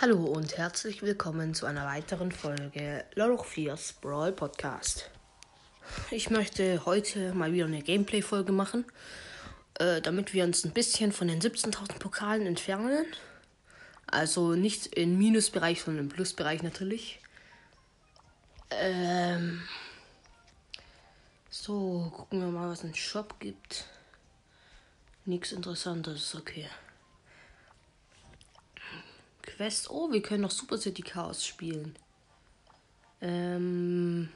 Hallo und herzlich willkommen zu einer weiteren Folge Loloch 4's Brawl Podcast. Ich möchte heute mal wieder eine Gameplay-Folge machen, äh, damit wir uns ein bisschen von den 17.000 Pokalen entfernen. Also nicht im Minusbereich, sondern im Plusbereich natürlich. Ähm so, gucken wir mal, was es im Shop gibt. Nichts Interessantes, okay. Quest. Oh, wir können noch Super City Chaos spielen. Ähm,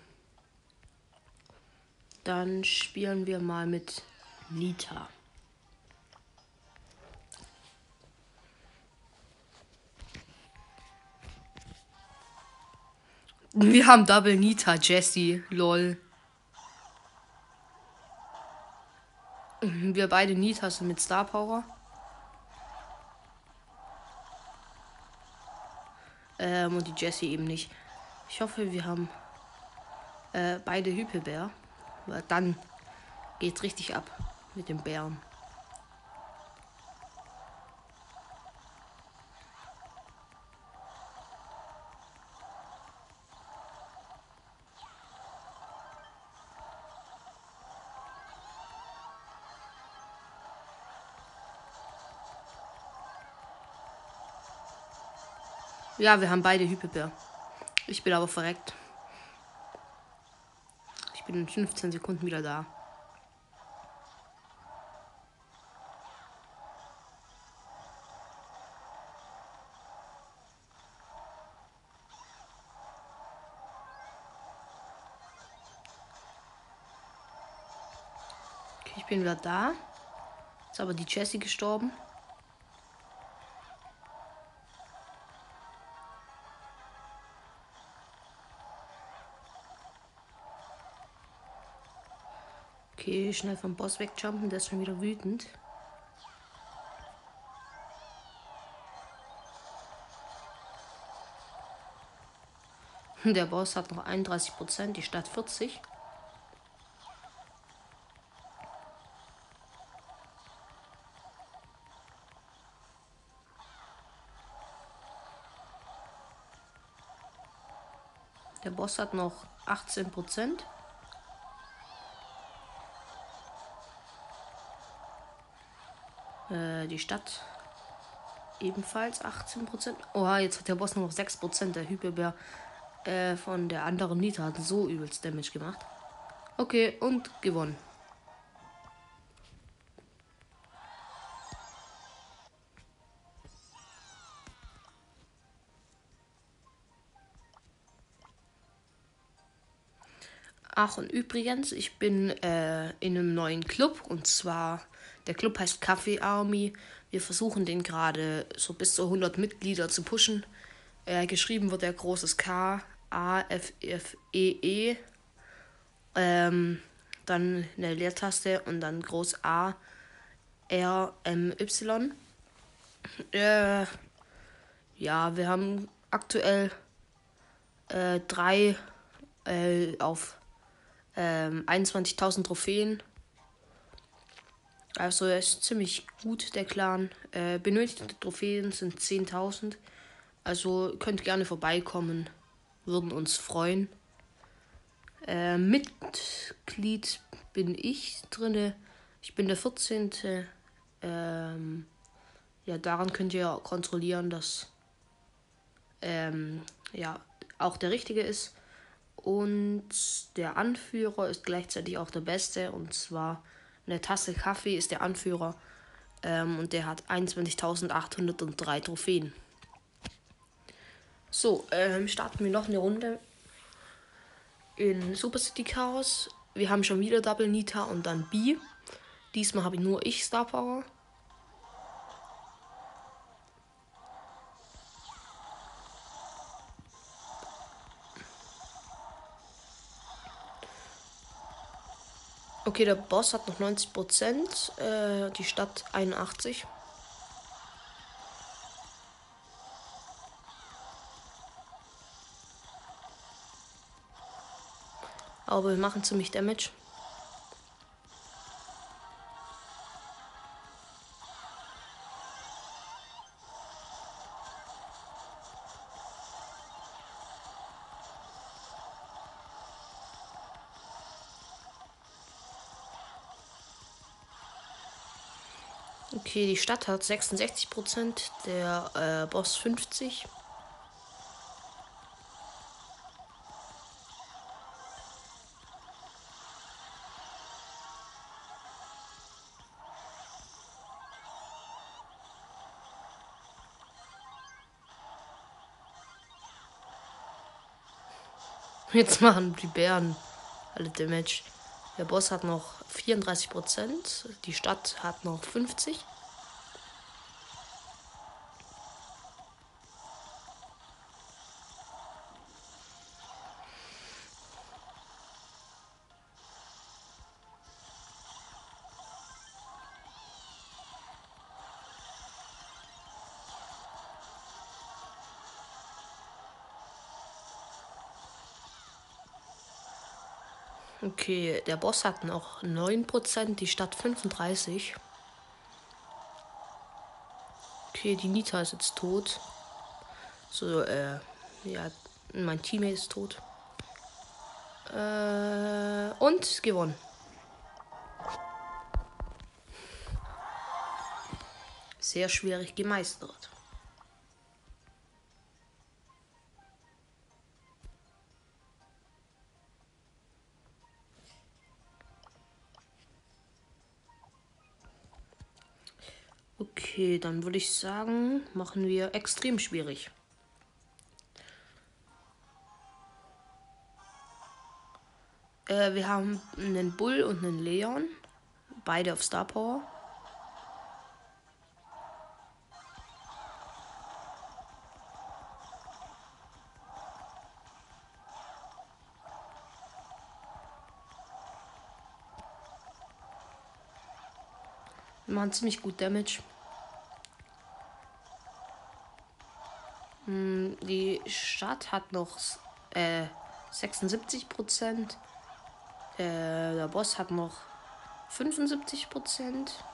dann spielen wir mal mit Nita. Wir haben Double Nita, Jesse, lol. Wir beide Nita sind mit Star Power. Ähm, und die Jessie eben nicht. Ich hoffe, wir haben äh, beide Hypelbär. Weil dann geht's richtig ab mit den Bären. Ja, wir haben beide Hyperbär. Ich bin aber verreckt. Ich bin in 15 Sekunden wieder da. Ich bin wieder da. Ist aber die Jessie gestorben. Okay, schnell vom Boss wegjumpen, der ist schon wieder wütend. Der Boss hat noch 31%, die Stadt 40. Der Boss hat noch 18 Äh, die Stadt ebenfalls 18%. Oha, jetzt hat der Boss nur noch 6%. Der Hyperbär äh, von der anderen Nita hat so übelst Damage gemacht. Okay, und gewonnen. Ach, und übrigens, ich bin äh, in einem neuen Club und zwar der Club heißt Kaffee Army. Wir versuchen den gerade so bis zu 100 Mitglieder zu pushen. Äh, geschrieben wird der großes K, A, F, F, E, E. Ähm, dann eine Leertaste und dann groß A, R, M, Y. Äh, ja, wir haben aktuell äh, drei äh, auf ähm, 21.000 Trophäen. Also er ist ziemlich gut, der Clan. Äh, benötigte Trophäen sind 10.000. Also könnt gerne vorbeikommen. Würden uns freuen. Äh, Mitglied bin ich drinne. Ich bin der 14. Ähm, ja, daran könnt ihr kontrollieren, dass ähm, ja auch der richtige ist. Und der Anführer ist gleichzeitig auch der Beste. Und zwar eine Tasse Kaffee ist der Anführer. Ähm, und der hat 21.803 Trophäen. So, ähm, starten wir noch eine Runde in Super City Chaos. Wir haben schon wieder Double Nita und dann B. Diesmal habe ich nur ich Star Power. Okay, der Boss hat noch 90 Prozent, äh, die Stadt 81. Aber wir machen ziemlich Damage. Okay, die Stadt hat 66%, der äh, Boss 50%. Jetzt machen die Bären alle Damage. Der Boss hat noch 34%, die Stadt hat noch 50%. Okay, der Boss hat noch 9%, die Stadt 35%. Okay, die Nita ist jetzt tot. So, äh, ja, mein Teammate ist tot. Äh, und gewonnen. Sehr schwierig gemeistert. Okay, dann würde ich sagen, machen wir extrem schwierig. Äh, wir haben einen Bull und einen Leon. Beide auf Star Power. Machen ziemlich gut Damage. Hm, die Stadt hat noch äh, 76 Prozent. Äh, der Boss hat noch 75 Prozent.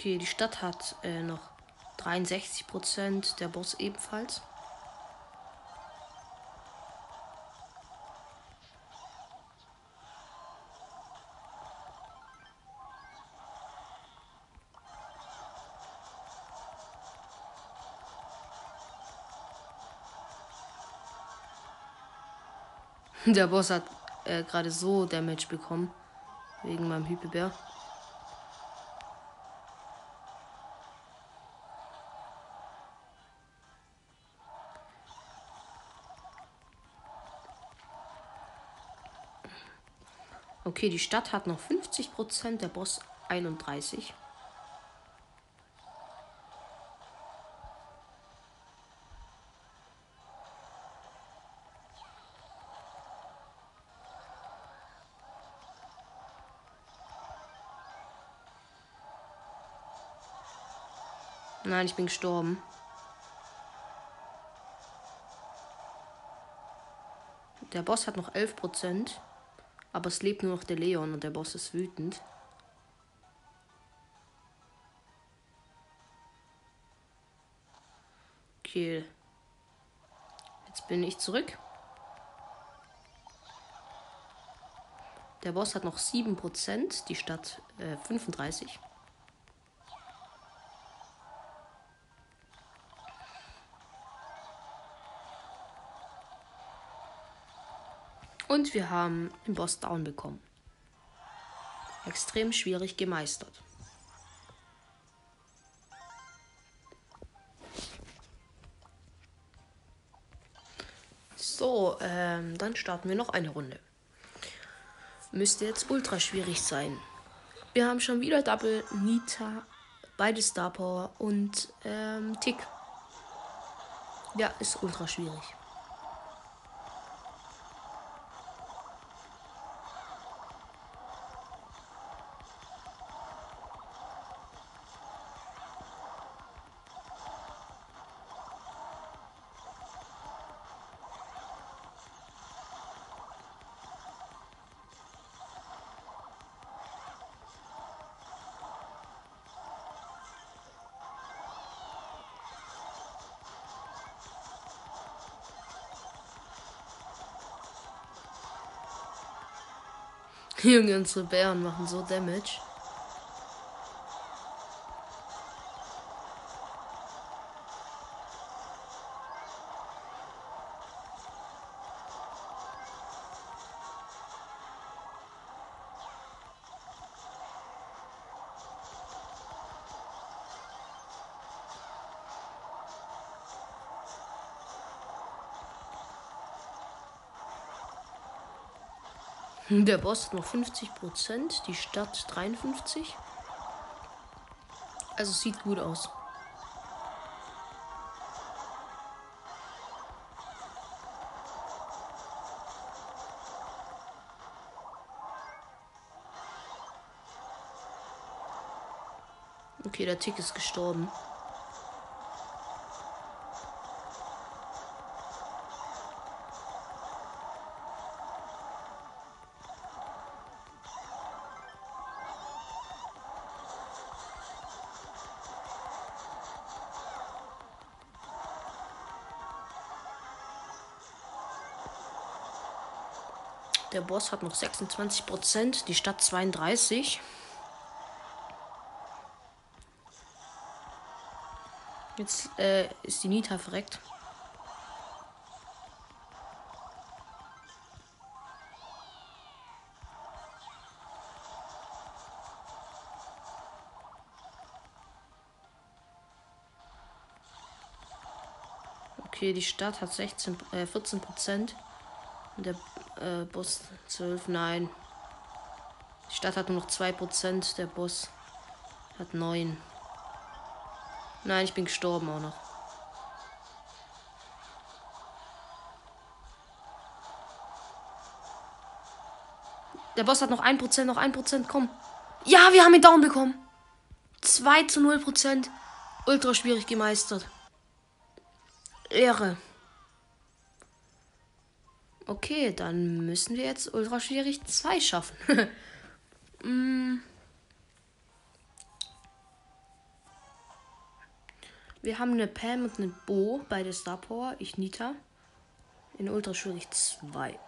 Okay, die Stadt hat äh, noch 63 Prozent, der Boss ebenfalls. Der Boss hat äh, gerade so Damage bekommen. Wegen meinem Hyperbär. Okay, die Stadt hat noch 50%, der Boss 31%. Nein, ich bin gestorben. Der Boss hat noch 11%. Aber es lebt nur noch der Leon und der Boss ist wütend. Okay. Jetzt bin ich zurück. Der Boss hat noch 7%, die Stadt äh, 35%. Und wir haben den Boss down bekommen. Extrem schwierig gemeistert. So, ähm, dann starten wir noch eine Runde. Müsste jetzt ultra schwierig sein. Wir haben schon wieder Double, Nita, beide Star Power und ähm, Tick. Ja, ist ultra schwierig. Junge, unsere Bären machen so Damage. Der Boss hat noch 50%, die Stadt 53%. Also sieht gut aus. Okay, der Tick ist gestorben. Der Boss hat noch 26%, die Stadt 32%. Jetzt äh, ist die Nita verreckt. Okay, die Stadt hat 16, äh, 14 Prozent. Der äh, Boss 12, nein. Die Stadt hat nur noch 2%, der Boss hat 9. Nein, ich bin gestorben auch noch. Der Boss hat noch 1%, noch 1%, komm. Ja, wir haben ihn down bekommen. 2 zu 0%. Ultra schwierig gemeistert. Ehre. Okay, dann müssen wir jetzt ultra schwierig 2 schaffen. mm. Wir haben eine Pam und eine Bo bei der Star Power. Ich Nita. In ultra schwierig 2.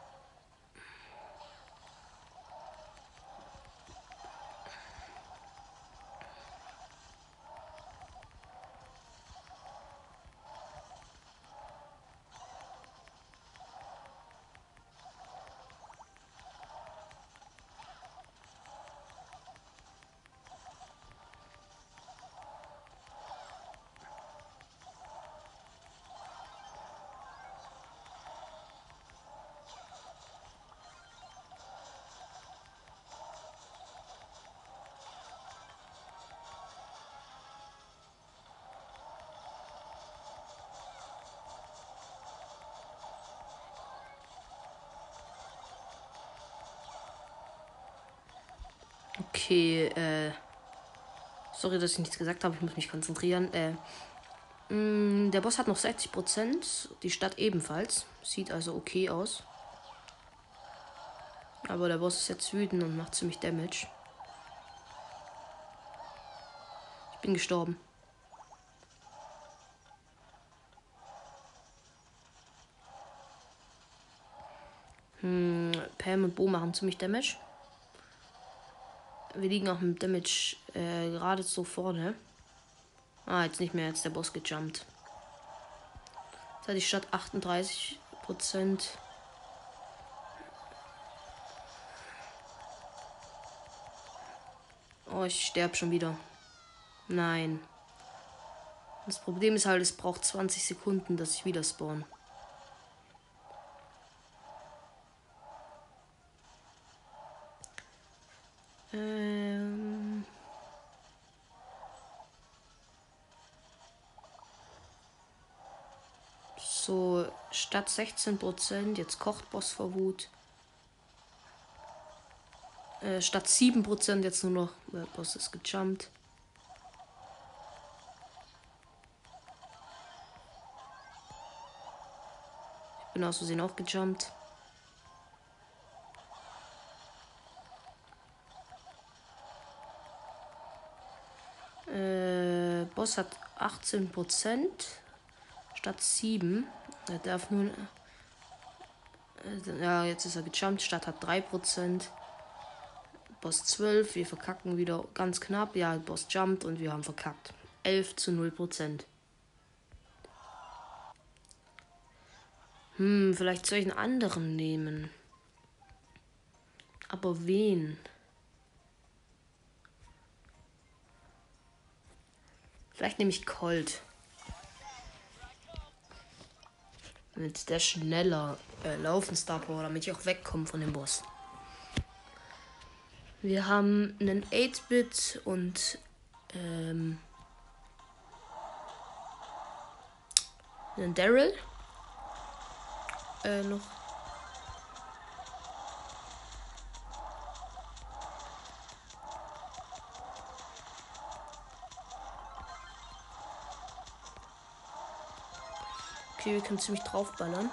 Okay, äh. Sorry, dass ich nichts gesagt habe. Ich muss mich konzentrieren. Äh. Mh, mm, der Boss hat noch 60%. Die Stadt ebenfalls. Sieht also okay aus. Aber der Boss ist jetzt wütend und macht ziemlich Damage. Ich bin gestorben. Hm, Pam und Bo machen ziemlich Damage. Wir liegen auch mit Damage äh, gerade so vorne. Ah, jetzt nicht mehr. Jetzt der Boss gejumpt. Jetzt hat die Stadt 38 Prozent. Oh, ich sterbe schon wieder. Nein. Das Problem ist halt, es braucht 20 Sekunden, dass ich wieder spawn. Stadt 16%. Jetzt kocht Boss vor Wut. Äh, statt 7% jetzt nur noch. Der Boss ist gejumpt. Ich bin aus Versehen auch gejumpt. Äh, Boss hat 18% statt 7. Er darf nun. Äh, ja, jetzt ist er gejumpt. Stadt hat 3%. Boss 12, wir verkacken wieder ganz knapp. Ja, Boss jumpt und wir haben verkackt. 11 zu 0 Prozent. Hm, vielleicht soll ich einen anderen nehmen. Aber wen? Vielleicht nehme ich Colt. Mit der schneller äh, laufen Star Power, damit ich auch wegkomme von dem Boss. Wir haben einen 8-Bit und ähm, einen Daryl. Äh, noch. Okay, wir können ziemlich draufballern.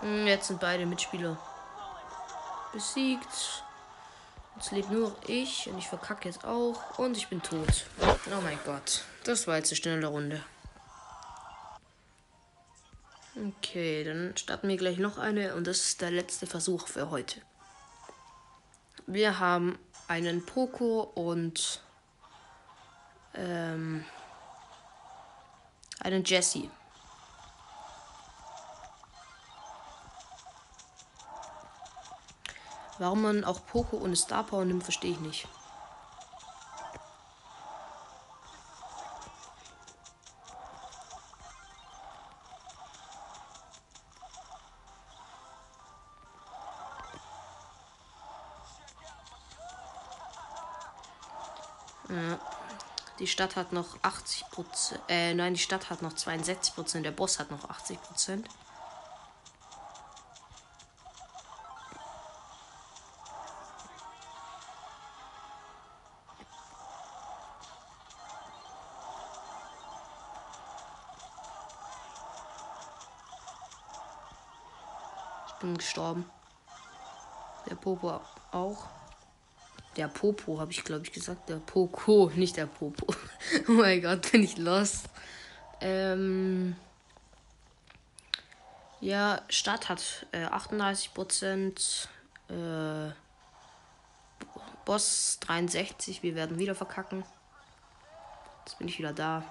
Hm, jetzt sind beide Mitspieler besiegt. Jetzt lebt nur ich und ich verkacke jetzt auch. Und ich bin tot. Oh mein Gott. Das war jetzt eine schnelle Runde. Okay, dann starten wir gleich noch eine und das ist der letzte Versuch für heute. Wir haben einen Poco und ähm, einen Jesse. Warum man auch Poco ohne Star Power nimmt, verstehe ich nicht. Die Stadt hat noch 80 Prozent. Äh, nein, die Stadt hat noch 62 Prozent. Der Boss hat noch 80 Prozent. bin gestorben. Der Popo auch. Der Popo, habe ich glaube ich gesagt. Der Poco, nicht der Popo. oh mein Gott, bin ich los. Ähm ja, Stadt hat äh, 38 Prozent. Äh, Boss 63. Wir werden wieder verkacken. Jetzt bin ich wieder da.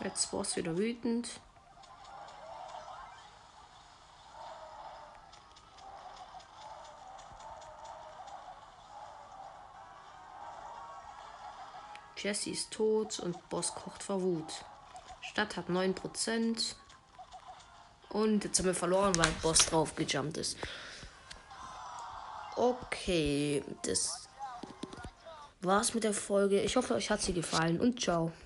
Jetzt es wieder wütend. Jesse ist tot und Boss kocht vor Wut. Stadt hat 9%. Und jetzt haben wir verloren, weil Boss drauf gejumpt ist. Okay, das war's mit der Folge. Ich hoffe, euch hat sie gefallen und ciao.